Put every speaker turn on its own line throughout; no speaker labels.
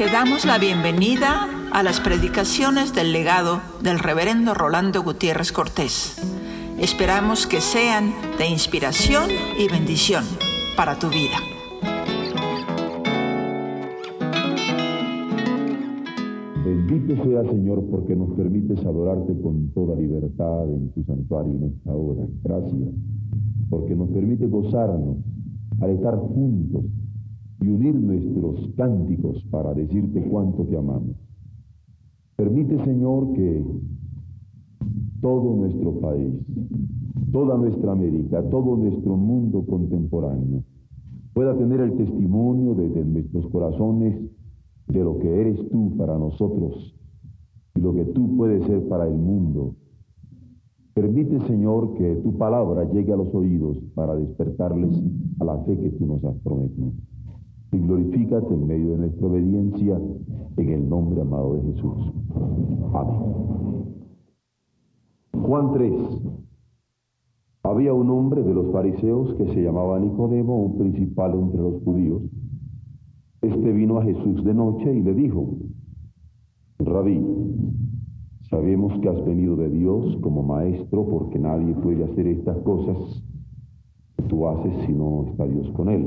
Te damos la bienvenida a las predicaciones del legado del reverendo Rolando Gutiérrez Cortés. Esperamos que sean de inspiración y bendición para tu vida.
Bendito sea Señor porque nos permites adorarte con toda libertad en tu santuario en esta hora. Gracias porque nos permite gozarnos al estar juntos y unir nuestros cánticos para decirte cuánto te amamos. Permite, Señor, que todo nuestro país, toda nuestra América, todo nuestro mundo contemporáneo pueda tener el testimonio desde nuestros corazones de lo que eres tú para nosotros y lo que tú puedes ser para el mundo. Permite, Señor, que tu palabra llegue a los oídos para despertarles a la fe que tú nos has prometido y glorifícate en medio de nuestra obediencia en el nombre amado de Jesús. Amén. Juan 3. Había un hombre de los fariseos que se llamaba Nicodemo, un principal entre los judíos. Este vino a Jesús de noche y le dijo, Rabí, sabemos que has venido de Dios como maestro porque nadie puede hacer estas cosas que tú haces si no está Dios con él.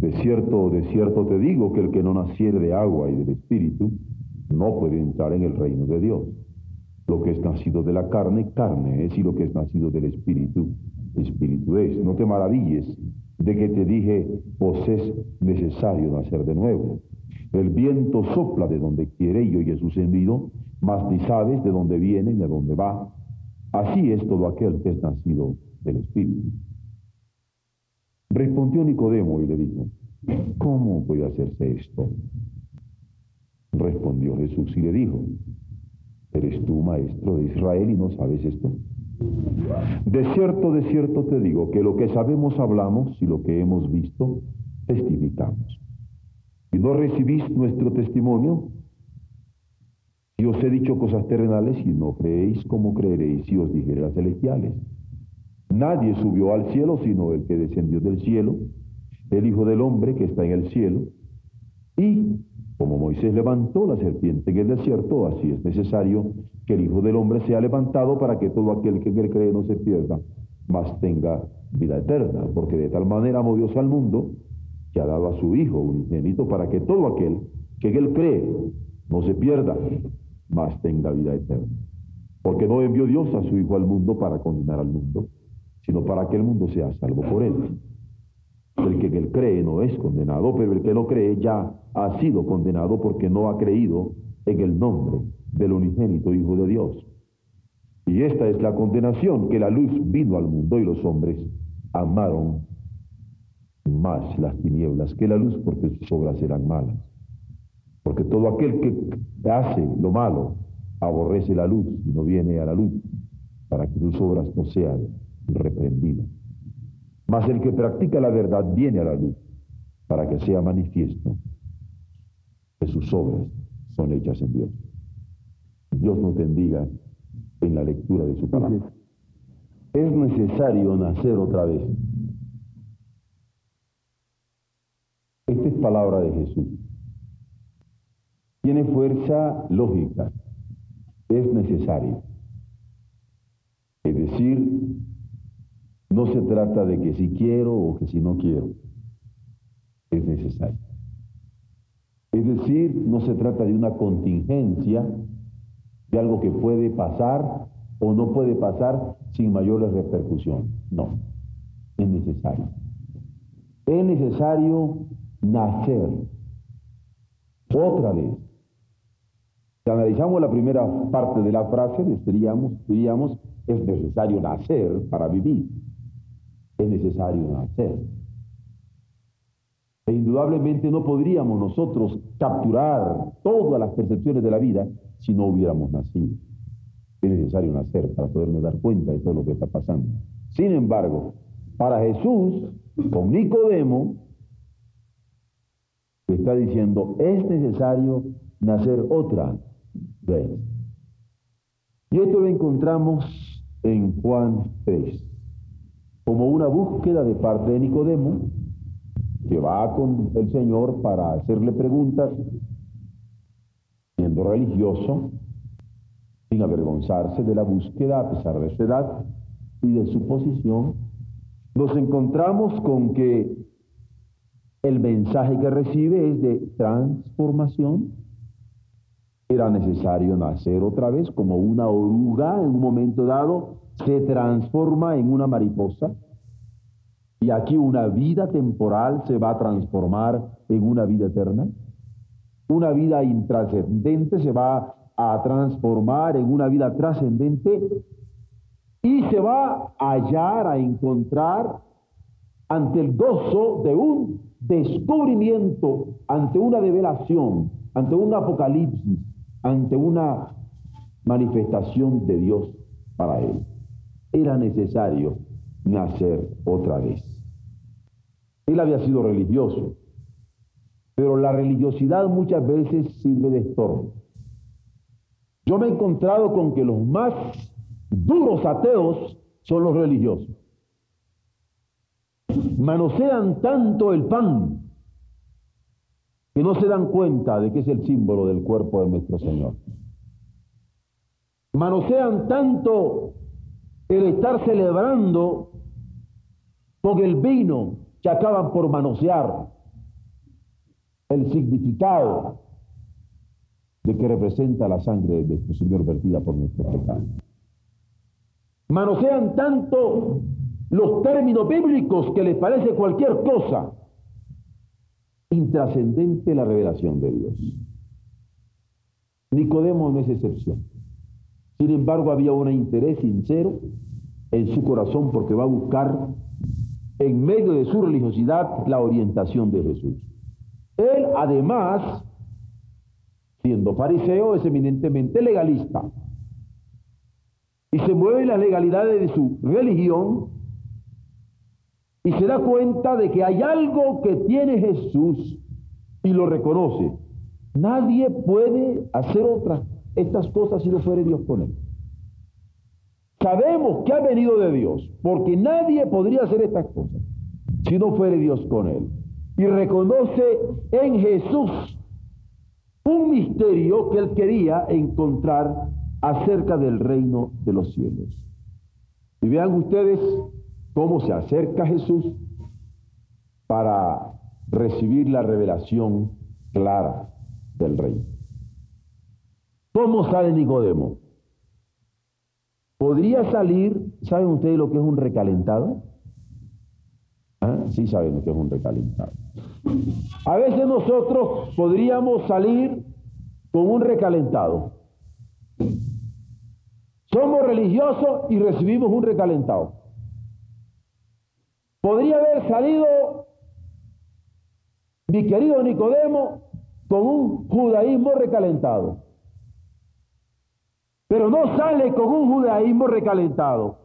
de cierto, de cierto te digo que el que no naciere de agua y del Espíritu no puede entrar en el reino de Dios. Lo que es nacido de la carne, carne es, y lo que es nacido del Espíritu, Espíritu es. No te maravilles de que te dije, pues es necesario nacer de nuevo. El viento sopla de donde quiere y oye su mas ni sabes de dónde viene ni a dónde va. Así es todo aquel que es nacido del Espíritu. Respondió Nicodemo y le dijo, ¿cómo puede hacerse esto? Respondió Jesús y le dijo, ¿eres tú maestro de Israel y no sabes esto? De cierto, de cierto te digo que lo que sabemos hablamos y lo que hemos visto testificamos. ¿Y no recibís nuestro testimonio? Si os he dicho cosas terrenales y no creéis, ¿cómo creeréis si os dijere las celestiales? Nadie subió al cielo sino el que descendió del cielo, el Hijo del Hombre que está en el cielo. Y como Moisés levantó la serpiente en el desierto, así es necesario que el Hijo del Hombre sea levantado para que todo aquel que él cree no se pierda, mas tenga vida eterna. Porque de tal manera amó Dios al mundo que ha dado a su Hijo unigénito para que todo aquel que él cree no se pierda, mas tenga vida eterna. Porque no envió Dios a su Hijo al mundo para condenar al mundo, sino para que el mundo sea salvo por él. El que en él cree no es condenado, pero el que no cree ya ha sido condenado porque no ha creído en el nombre del unigénito Hijo de Dios. Y esta es la condenación, que la luz vino al mundo y los hombres amaron más las tinieblas que la luz porque sus obras eran malas. Porque todo aquel que hace lo malo aborrece la luz y no viene a la luz para que sus obras no sean reprendido. Mas el que practica la verdad viene a la luz para que sea manifiesto que sus obras son hechas en Dios. Dios nos bendiga en la lectura de su palabra. Es necesario nacer otra vez. Esta es palabra de Jesús. Tiene fuerza lógica. Es necesario. Es decir, no se trata de que si quiero o que si no quiero. Es necesario. Es decir, no se trata de una contingencia, de algo que puede pasar o no puede pasar sin mayores repercusiones. No, es necesario. Es necesario nacer otra vez. Si analizamos la primera parte de la frase, diríamos, diríamos es necesario nacer para vivir es necesario nacer. E indudablemente no podríamos nosotros capturar todas las percepciones de la vida si no hubiéramos nacido. Es necesario nacer para podernos dar cuenta de todo lo que está pasando. Sin embargo, para Jesús, con Nicodemo, está diciendo, es necesario nacer otra vez. Y esto lo encontramos en Juan 3, como una búsqueda de parte de Nicodemo, que va con el Señor para hacerle preguntas, siendo religioso, sin avergonzarse de la búsqueda a pesar de su edad y de su posición, nos encontramos con que el mensaje que recibe es de transformación. Era necesario nacer otra vez como una oruga en un momento dado se transforma en una mariposa. Y aquí una vida temporal se va a transformar en una vida eterna. Una vida intrascendente se va a transformar en una vida trascendente y se va a hallar, a encontrar ante el gozo de un descubrimiento, ante una revelación, ante un apocalipsis, ante una manifestación de Dios para él. Era necesario nacer otra vez. Él había sido religioso, pero la religiosidad muchas veces sirve de estorbo. Yo me he encontrado con que los más duros ateos son los religiosos. Manosean tanto el pan que no se dan cuenta de que es el símbolo del cuerpo de nuestro Señor. Manosean tanto el estar celebrando con el vino que acaban por manosear el significado de que representa la sangre de nuestro Señor vertida por nuestro pecado. Manosean tanto los términos bíblicos que les parece cualquier cosa intrascendente la revelación de Dios. Nicodemo no es excepción. Sin embargo, había un interés sincero en su corazón porque va a buscar en medio de su religiosidad la orientación de Jesús. Él, además, siendo fariseo, es eminentemente legalista y se mueve en las legalidades de su religión y se da cuenta de que hay algo que tiene Jesús y lo reconoce. Nadie puede hacer otras estas cosas si no fuere Dios con él. Sabemos que ha venido de Dios, porque nadie podría hacer estas cosas si no fuere Dios con él. Y reconoce en Jesús un misterio que él quería encontrar acerca del reino de los cielos. Y vean ustedes cómo se acerca Jesús para recibir la revelación clara del reino. ¿Cómo sale Nicodemo? ¿Podría salir, saben ustedes lo que es un recalentado? ¿Ah? Sí saben lo que es un recalentado. A veces nosotros podríamos salir con un recalentado. Somos religiosos y recibimos un recalentado. Podría haber salido mi querido Nicodemo con un judaísmo recalentado. Pero no sale con un judaísmo recalentado.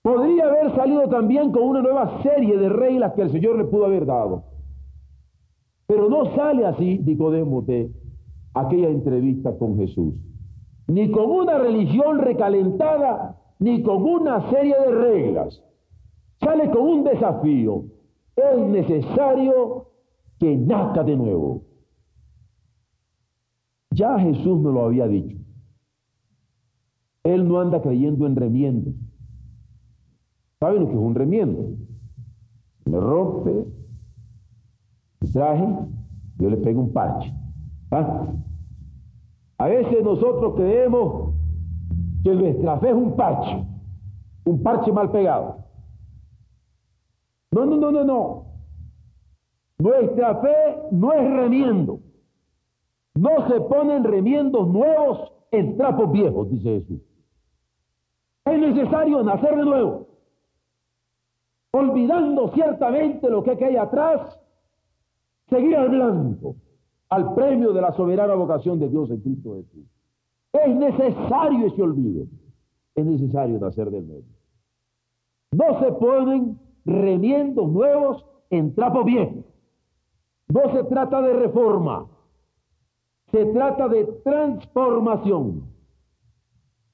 Podría haber salido también con una nueva serie de reglas que el Señor le pudo haber dado. Pero no sale así Nicodemo de aquella entrevista con Jesús ni con una religión recalentada, ni con una serie de reglas. Sale con un desafío. Es necesario que nazca de nuevo. Ya Jesús nos lo había dicho. Él no anda creyendo en remiendos. ¿Saben lo que es un remiendo? Me rompe traje, yo le pego un parche. ¿Ah? A veces nosotros creemos que nuestra fe es un parche, un parche mal pegado. No, no, no, no, no. Nuestra fe no es remiendo. No se ponen remiendos nuevos en trapos viejos, dice Jesús. Es necesario nacer de nuevo. olvidando ciertamente lo que hay atrás, seguir al blanco, al premio de la soberana vocación de Dios en Cristo Jesús. Es necesario ese olvido, es necesario nacer de nuevo. No se ponen remiendos nuevos en trapo viejo. No se trata de reforma, se trata de transformación.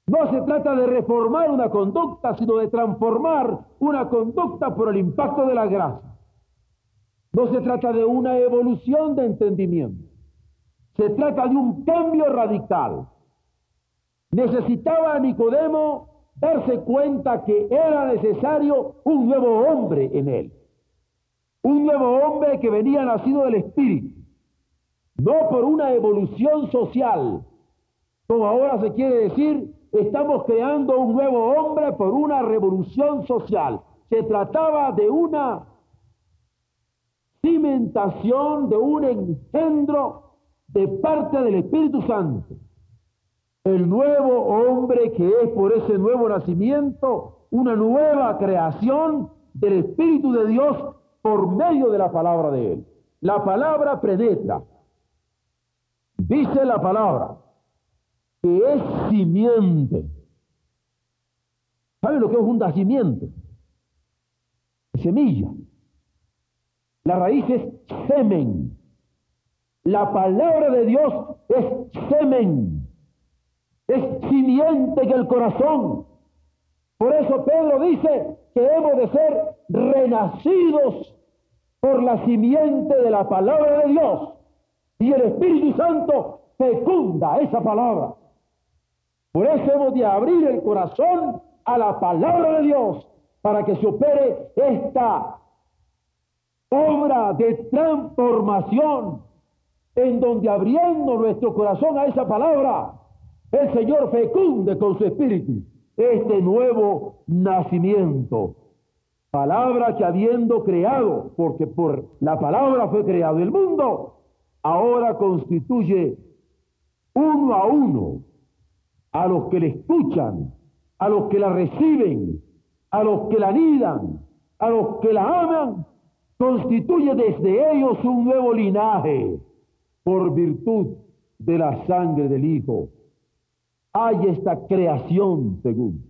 No se trata de reformar una conducta, sino de transformar una conducta por el impacto de la gracia. No se trata de una evolución de entendimiento. Se trata de un cambio radical. Necesitaba Nicodemo darse cuenta que era necesario un nuevo hombre en él. Un nuevo hombre que venía nacido del Espíritu. No por una evolución social, como ahora se quiere decir, estamos creando un nuevo hombre por una revolución social. Se trataba de una cimentación, de un engendro de parte del Espíritu Santo. El nuevo hombre que es por ese nuevo nacimiento una nueva creación del Espíritu de Dios por medio de la palabra de Él. La palabra penetra. Dice la palabra que es simiente. ¿Sabe lo que es un nacimiento? Semilla. La raíz es semen. La palabra de Dios es semen. Es simiente que el corazón. Por eso Pedro dice que hemos de ser renacidos por la simiente de la palabra de Dios. Y el Espíritu Santo fecunda esa palabra. Por eso hemos de abrir el corazón a la palabra de Dios para que se opere esta obra de transformación en donde abriendo nuestro corazón a esa palabra, el Señor fecunde con su espíritu este nuevo nacimiento. Palabra que habiendo creado, porque por la palabra fue creado el mundo, ahora constituye uno a uno a los que le escuchan, a los que la reciben, a los que la anidan, a los que la aman, constituye desde ellos un nuevo linaje por virtud de la sangre del Hijo hay esta creación, según.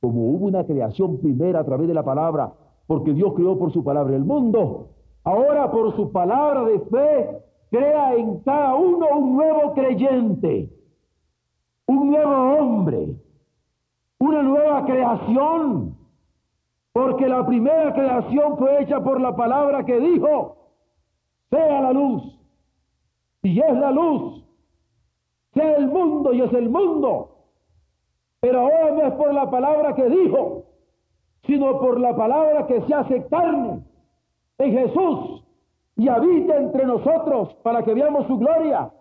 Como hubo una creación primera a través de la palabra, porque Dios creó por su palabra el mundo, ahora por su palabra de fe, crea en cada uno un nuevo creyente, un nuevo hombre, una nueva creación, porque la primera creación fue hecha por la palabra que dijo, sea la luz, y es la luz, sea el mundo y es el mundo. Pero ahora no es por la palabra que dijo, sino por la palabra que se hace carne en Jesús y habita entre nosotros para que veamos su gloria.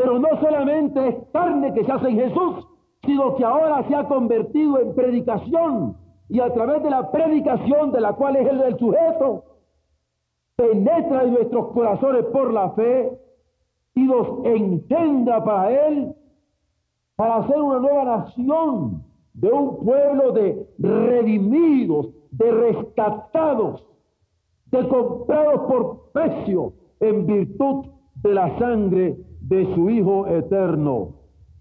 Pero no solamente es carne que se hace en Jesús, sino que ahora se ha convertido en predicación. Y a través de la predicación de la cual es el del sujeto, penetra en nuestros corazones por la fe y los engendra para él, para hacer una nueva nación de un pueblo de redimidos, de rescatados, de comprados por precio en virtud de la sangre de su Hijo eterno.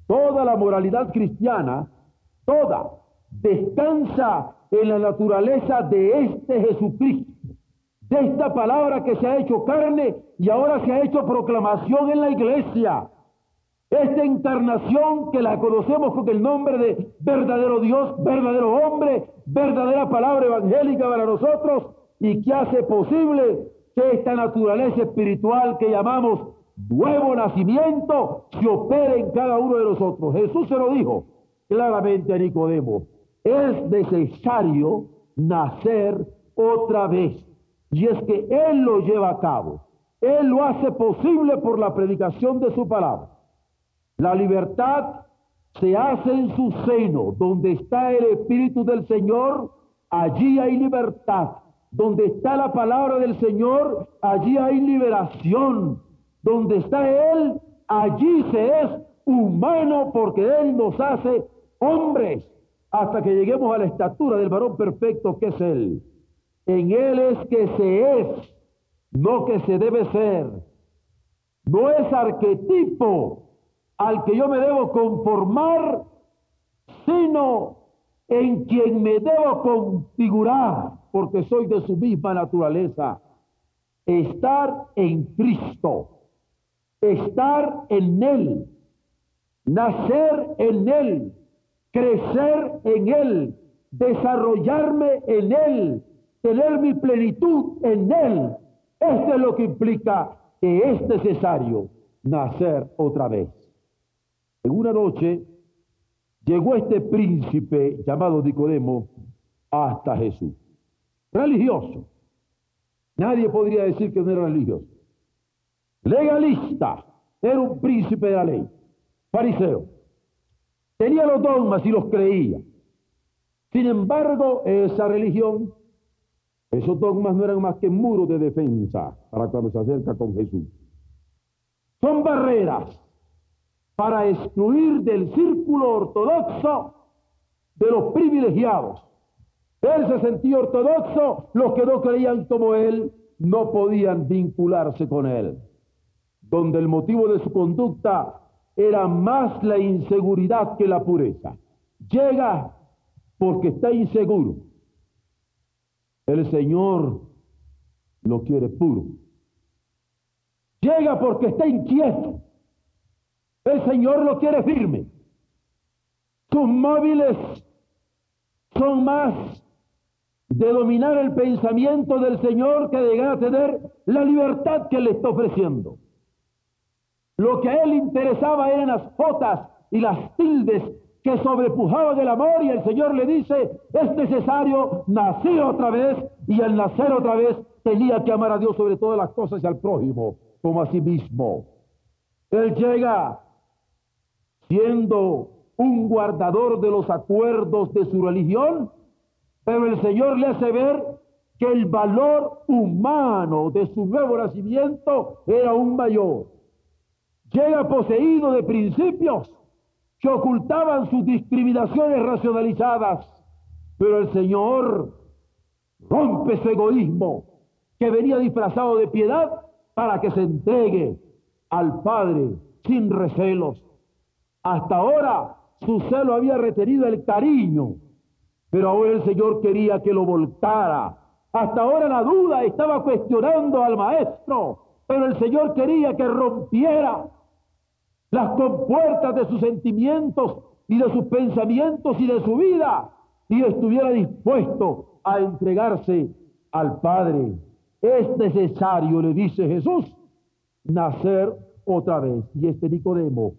Toda la moralidad cristiana, toda, descansa en la naturaleza de este Jesucristo de esta palabra que se ha hecho carne y ahora se ha hecho proclamación en la iglesia. Esta encarnación que la conocemos con el nombre de verdadero Dios, verdadero hombre, verdadera palabra evangélica para nosotros y que hace posible que esta naturaleza espiritual que llamamos nuevo nacimiento se opere en cada uno de nosotros. Jesús se lo dijo claramente a Nicodemo, es necesario nacer otra vez. Y es que Él lo lleva a cabo. Él lo hace posible por la predicación de su palabra. La libertad se hace en su seno. Donde está el Espíritu del Señor, allí hay libertad. Donde está la palabra del Señor, allí hay liberación. Donde está Él, allí se es humano porque Él nos hace hombres hasta que lleguemos a la estatura del varón perfecto que es Él. En Él es que se es, no que se debe ser. No es arquetipo al que yo me debo conformar, sino en quien me debo configurar, porque soy de su misma naturaleza. Estar en Cristo, estar en Él, nacer en Él, crecer en Él, desarrollarme en Él, tener mi plenitud en Él. Esto es lo que implica que es necesario nacer otra vez. En una noche llegó este príncipe llamado Nicodemo hasta Jesús. Religioso. Nadie podría decir que no era religioso. Legalista. Era un príncipe de la ley. Fariseo. Tenía los dogmas y los creía. Sin embargo, esa religión, esos dogmas no eran más que muros de defensa para cuando se acerca con Jesús. Son barreras para excluir del círculo ortodoxo de los privilegiados. Él se sentía ortodoxo, los que no creían como él no podían vincularse con él, donde el motivo de su conducta era más la inseguridad que la pureza. Llega porque está inseguro. El Señor lo quiere puro. Llega porque está inquieto. El Señor lo quiere firme. Sus móviles son más de dominar el pensamiento del Señor que de llegar tener la libertad que le está ofreciendo. Lo que a él interesaba eran las jotas y las tildes que sobrepujaban el amor y el Señor le dice, es necesario nacer otra vez y al nacer otra vez tenía que amar a Dios sobre todas las cosas y al prójimo como a sí mismo. Él llega siendo un guardador de los acuerdos de su religión, pero el Señor le hace ver que el valor humano de su nuevo nacimiento era aún mayor. Llega poseído de principios que ocultaban sus discriminaciones racionalizadas, pero el Señor rompe su egoísmo que venía disfrazado de piedad para que se entregue al Padre sin recelos. Hasta ahora su celo había retenido el cariño, pero ahora el Señor quería que lo volcara. Hasta ahora la duda estaba cuestionando al Maestro, pero el Señor quería que rompiera las compuertas de sus sentimientos y de sus pensamientos y de su vida y estuviera dispuesto a entregarse al Padre. Es necesario, le dice Jesús, nacer otra vez. Y este Nicodemo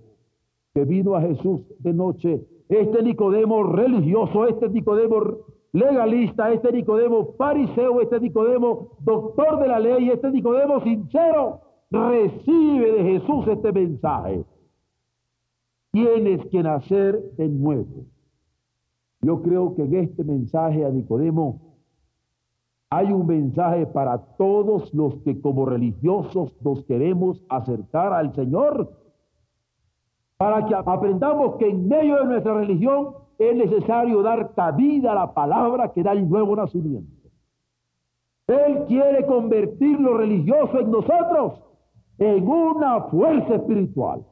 que vino a Jesús de noche, este Nicodemo religioso, este Nicodemo legalista, este Nicodemo fariseo, este Nicodemo doctor de la ley, este Nicodemo sincero, recibe de Jesús este mensaje. Tienes que nacer de nuevo. Yo creo que en este mensaje a Nicodemo hay un mensaje para todos los que como religiosos nos queremos acercar al Señor, para que aprendamos que en medio de nuestra religión es necesario dar cabida a la palabra que da el nuevo nacimiento. Él quiere convertir lo religioso en nosotros en una fuerza espiritual.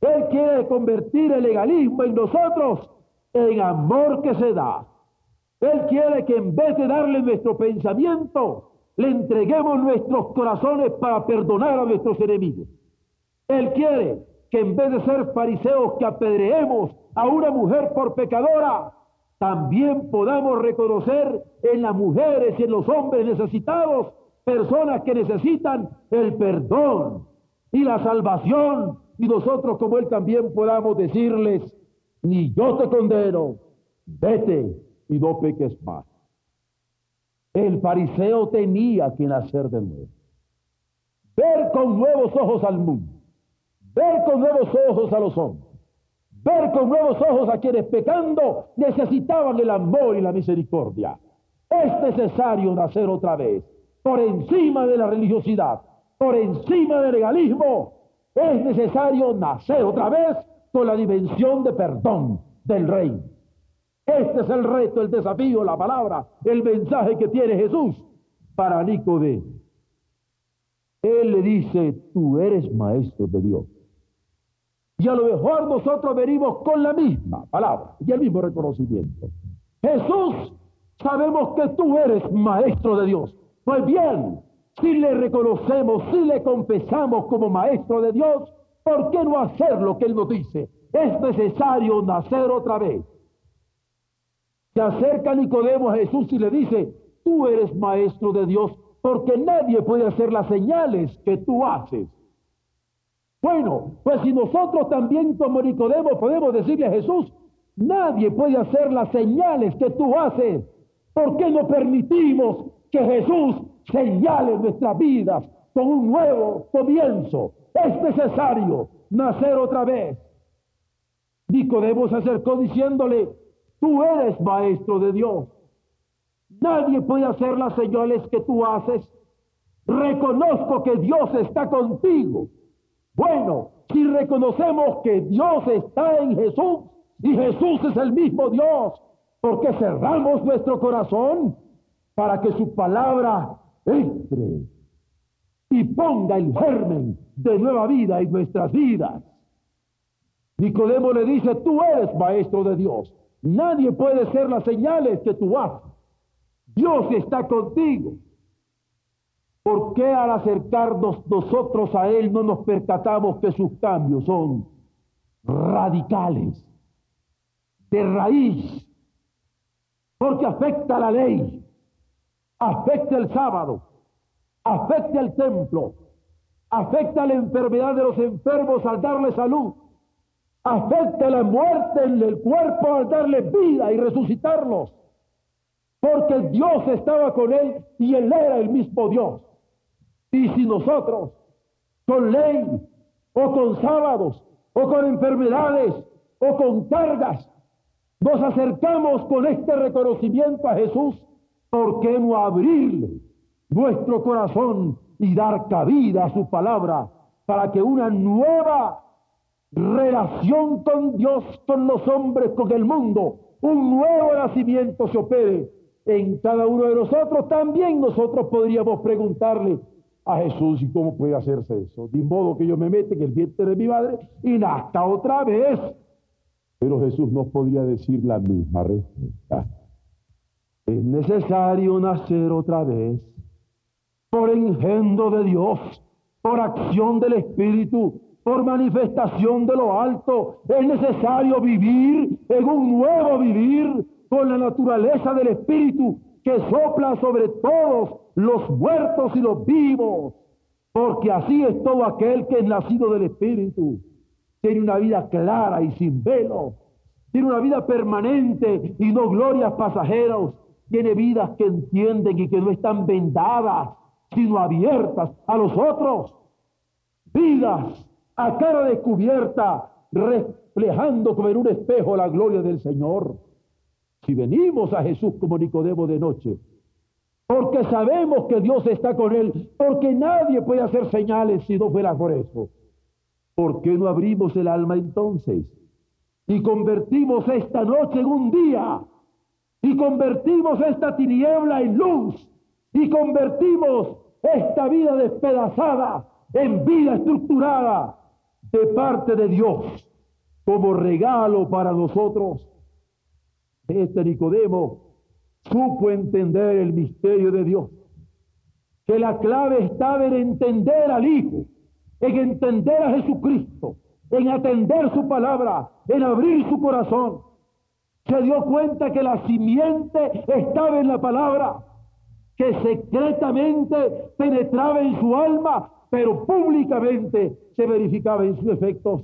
Él quiere convertir el legalismo en nosotros en amor que se da. Él quiere que en vez de darle nuestro pensamiento, le entreguemos nuestros corazones para perdonar a nuestros enemigos. Él quiere que en vez de ser fariseos que apedreemos a una mujer por pecadora, también podamos reconocer en las mujeres y en los hombres necesitados personas que necesitan el perdón y la salvación y nosotros como Él también podamos decirles, ni yo te condeno, vete y no peques más. El fariseo tenía que nacer de nuevo, ver con nuevos ojos al mundo, ver con nuevos ojos a los hombres, ver con nuevos ojos a quienes pecando necesitaban el amor y la misericordia. Es necesario nacer otra vez, por encima de la religiosidad, por encima del legalismo, es necesario nacer otra vez con la dimensión de perdón del rey. Este es el reto, el desafío, la palabra, el mensaje que tiene Jesús para Nicodemo. Él le dice, tú eres maestro de Dios. Y a lo mejor nosotros venimos con la misma palabra y el mismo reconocimiento. Jesús, sabemos que tú eres maestro de Dios. Pues bien, si le reconocemos, si le confesamos como maestro de Dios, ¿por qué no hacer lo que Él nos dice? Es necesario nacer otra vez. Se acerca Nicodemo a Jesús y le dice, tú eres maestro de Dios, porque nadie puede hacer las señales que tú haces. Bueno, pues si nosotros también como Nicodemo podemos decirle a Jesús, nadie puede hacer las señales que tú haces, ¿por qué no permitimos que Jesús señale nuestras vidas con un nuevo comienzo? Es necesario nacer otra vez. Nicodemo se acercó diciéndole, tú eres maestro de Dios. Nadie puede hacer las señales que tú haces. Reconozco que Dios está contigo. Bueno, si reconocemos que Dios está en Jesús y Jesús es el mismo Dios, ¿por qué cerramos nuestro corazón para que su palabra entre y ponga el germen de nueva vida en nuestras vidas? Nicodemo le dice, tú eres maestro de Dios. Nadie puede ser las señales que tú haces. Dios está contigo. ¿Por qué al acercarnos nosotros a Él no nos percatamos que sus cambios son radicales, de raíz? Porque afecta la ley, afecta el sábado, afecta el templo, afecta la enfermedad de los enfermos al darle salud, afecta la muerte en el cuerpo al darle vida y resucitarlos porque Dios estaba con él y él era el mismo Dios. Y si nosotros, con ley, o con sábados, o con enfermedades, o con cargas, nos acercamos con este reconocimiento a Jesús, ¿por qué no abrirle nuestro corazón y dar cabida a su palabra para que una nueva relación con Dios, con los hombres, con el mundo, un nuevo nacimiento se opere en cada uno de nosotros, también nosotros podríamos preguntarle a Jesús, ¿y cómo puede hacerse eso? De modo que yo me mete en el vientre de mi madre y nazca otra vez. Pero Jesús no podría decir la misma respuesta. Es necesario nacer otra vez por engendro de Dios, por acción del Espíritu, por manifestación de lo alto. Es necesario vivir en un nuevo vivir con la naturaleza del Espíritu que sopla sobre todos los muertos y los vivos, porque así es todo aquel que es nacido del Espíritu. Tiene una vida clara y sin velo, tiene una vida permanente y no glorias pasajeros, tiene vidas que entienden y que no están vendadas, sino abiertas a los otros, vidas a cara descubierta, reflejando como en un espejo la gloria del Señor. Si venimos a Jesús como Nicodemo de noche, porque sabemos que Dios está con él, porque nadie puede hacer señales si no fuera por eso. ¿Por qué no abrimos el alma entonces? Y convertimos esta noche en un día, y convertimos esta tiniebla en luz, y convertimos esta vida despedazada en vida estructurada de parte de Dios como regalo para nosotros este Nicodemo supo entender el misterio de Dios, que la clave estaba en entender al Hijo, en entender a Jesucristo, en atender su palabra, en abrir su corazón. Se dio cuenta que la simiente estaba en la palabra, que secretamente penetraba en su alma, pero públicamente se verificaba en sus efectos.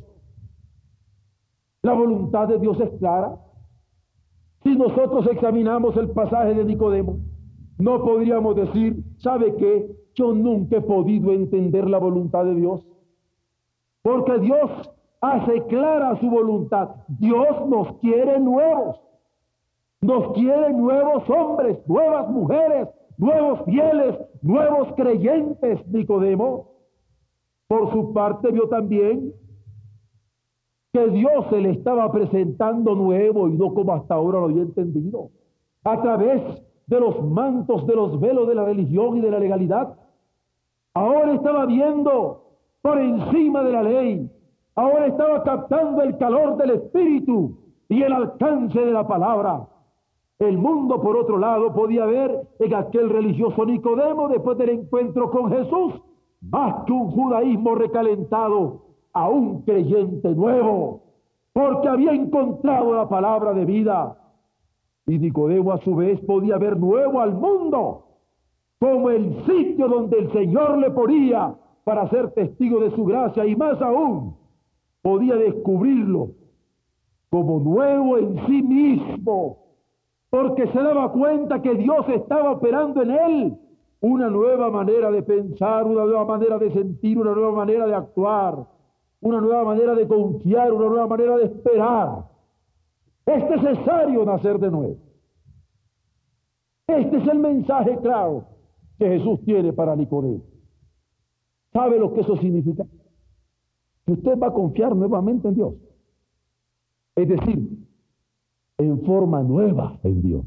La voluntad de Dios es clara. Si nosotros examinamos el pasaje de Nicodemo, no podríamos decir, ¿sabe qué? Yo nunca he podido entender la voluntad de Dios. Porque Dios hace clara su voluntad. Dios nos quiere nuevos. Nos quiere nuevos hombres, nuevas mujeres, nuevos fieles, nuevos creyentes, Nicodemo. Por su parte vio también que Dios se le estaba presentando nuevo y no como hasta ahora lo había entendido, a través de los mantos, de los velos de la religión y de la legalidad. Ahora estaba viendo por encima de la ley, ahora estaba captando el calor del Espíritu y el alcance de la palabra. El mundo, por otro lado, podía ver en aquel religioso Nicodemo, después del encuentro con Jesús, más que un judaísmo recalentado, a un creyente nuevo, porque había encontrado la palabra de vida. Y Nicodemo a su vez podía ver nuevo al mundo, como el sitio donde el Señor le ponía para ser testigo de su gracia y más aún, podía descubrirlo como nuevo en sí mismo, porque se daba cuenta que Dios estaba operando en él una nueva manera de pensar, una nueva manera de sentir, una nueva manera de actuar, una nueva manera de confiar, una nueva manera de esperar. Es necesario nacer de nuevo. Este es el mensaje claro que Jesús tiene para Nicodemo. ¿Sabe lo que eso significa? Que usted va a confiar nuevamente en Dios. Es decir, en forma nueva en Dios.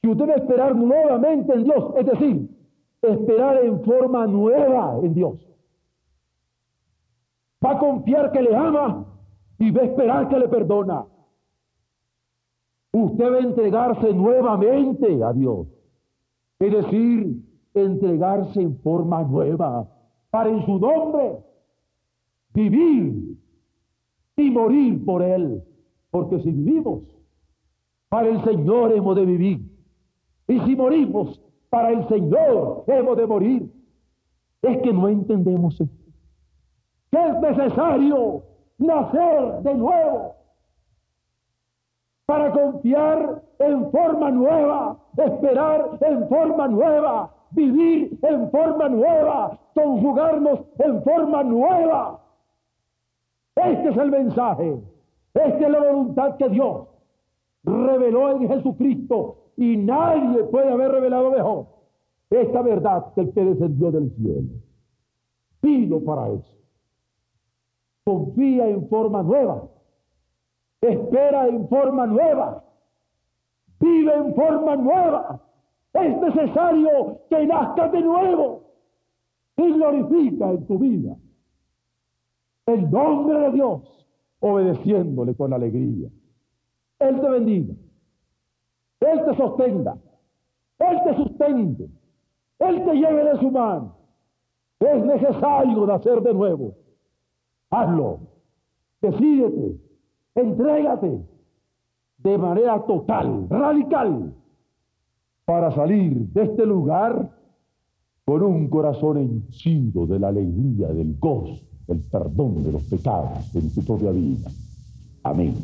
Que usted va a esperar nuevamente en Dios, es decir, esperar en forma nueva en Dios. Va a confiar que le ama y va a esperar que le perdona. Usted va a entregarse nuevamente a Dios. Es decir, entregarse en forma nueva para en su nombre vivir y morir por Él. Porque si vivimos, para el Señor hemos de vivir. Y si morimos, para el Señor hemos de morir. Es que no entendemos esto es necesario nacer de nuevo para confiar en forma nueva, esperar en forma nueva, vivir en forma nueva, conjugarnos en forma nueva. Este es el mensaje, esta es la voluntad que Dios reveló en Jesucristo y nadie puede haber revelado mejor esta verdad que el que descendió del cielo. Pido para eso. Confía en forma nueva, espera en forma nueva, vive en forma nueva. Es necesario que nazca de nuevo. Y glorifica en tu vida el nombre de Dios, obedeciéndole con alegría. Él te bendiga, Él te sostenga, Él te sustente, Él te lleve de su mano. Es necesario nacer de nuevo. Hazlo, decídete, entrégate de manera total, radical, para salir de este lugar con un corazón henchido de la alegría, del gozo, del perdón de los pecados en tu propia vida. Amén.